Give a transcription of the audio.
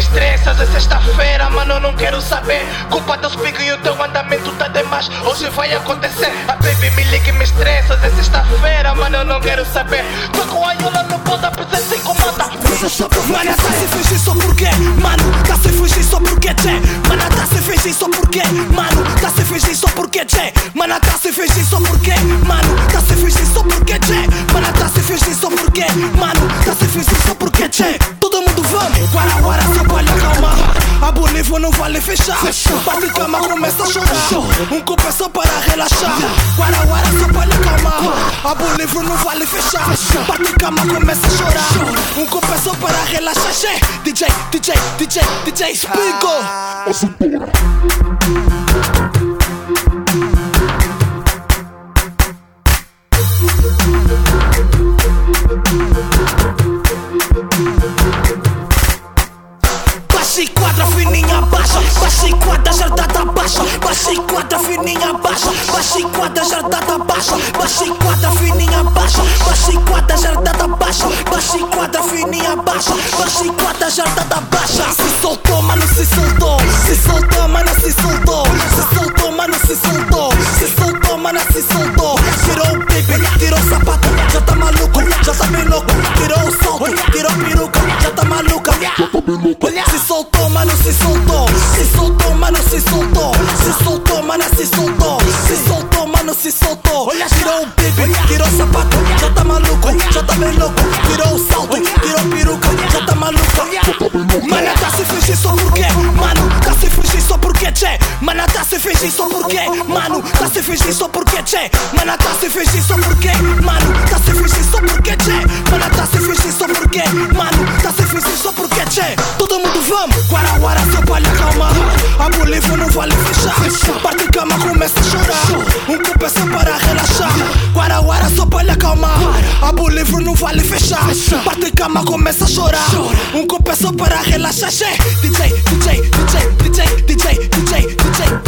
Estressas é sexta-feira, mano, eu não quero saber. Culpa teus pigos e o teu andamento tá demais. Hoje vai acontecer. A baby me liga e me estressa é sexta-feira, mano, eu não quero saber. Tô com a Yola no ponto, a presença incomoda. Mano, tá se fingir só porque, mano, tá se fingir só porque, tchê. Mano, tá se fingir só porque, mano fingir só porque tchê. Mano, tá se fingir só porque Mano, tá se fingir só porque tchê. Mano, tá se fingir só porque Mano, tá se fingir só porque tchê. Todo mundo vamos. Guara, guara, só palha, calma A Bolívia não vale fechar. Bate cama, começa a chorar. Um copo é só para relaxar. Guara, guara, só palha, calma A Bolívia não vale fechar. Bate cama, começa a chorar. Um copo é só para relaxar. DJ, DJ, DJ, DJ Spigo Baixa e quadra fininha baixa Baixa e quadra jardada baixa Baixa e quadra fininha baixa Baixa e quadra jardada baixa Baixa e quadra fininha baixa Baixa e quadra baixa Baixa e quadra fininha baixa Baixa quadra jardada baixa. Se soltou, mano, se soltou Se soltou, mano, se soltou Se soltou, mano, se soltou Se soltou, mano, se soltou mano, se soltou. Se soltou, mano, se soltou. Se soltou, mano, se soltou. Se soltou, mano, se soltou. Tirou o baby, tirou o sapato, já tá maluco, já tá bem louco. Tirou o salto, tirou peruca, já tá maluco. Mana tá se fingir só porque, mano, tá se fingir só porque, tchê. Mana tá se fingir só porque, mano, tá se fingir só porque, tchê. Mana tá se fingir só porque, mano, tá se fingir só porque, tchê. Mana tá se fingir só porque, mano, agora hora só pra lhe acalmar. Abre o livro, não vale fechar. Bate em cama, começa a chorar. Um copo é só para relaxar. Che. DJ, DJ, DJ, DJ, DJ, DJ, DJ.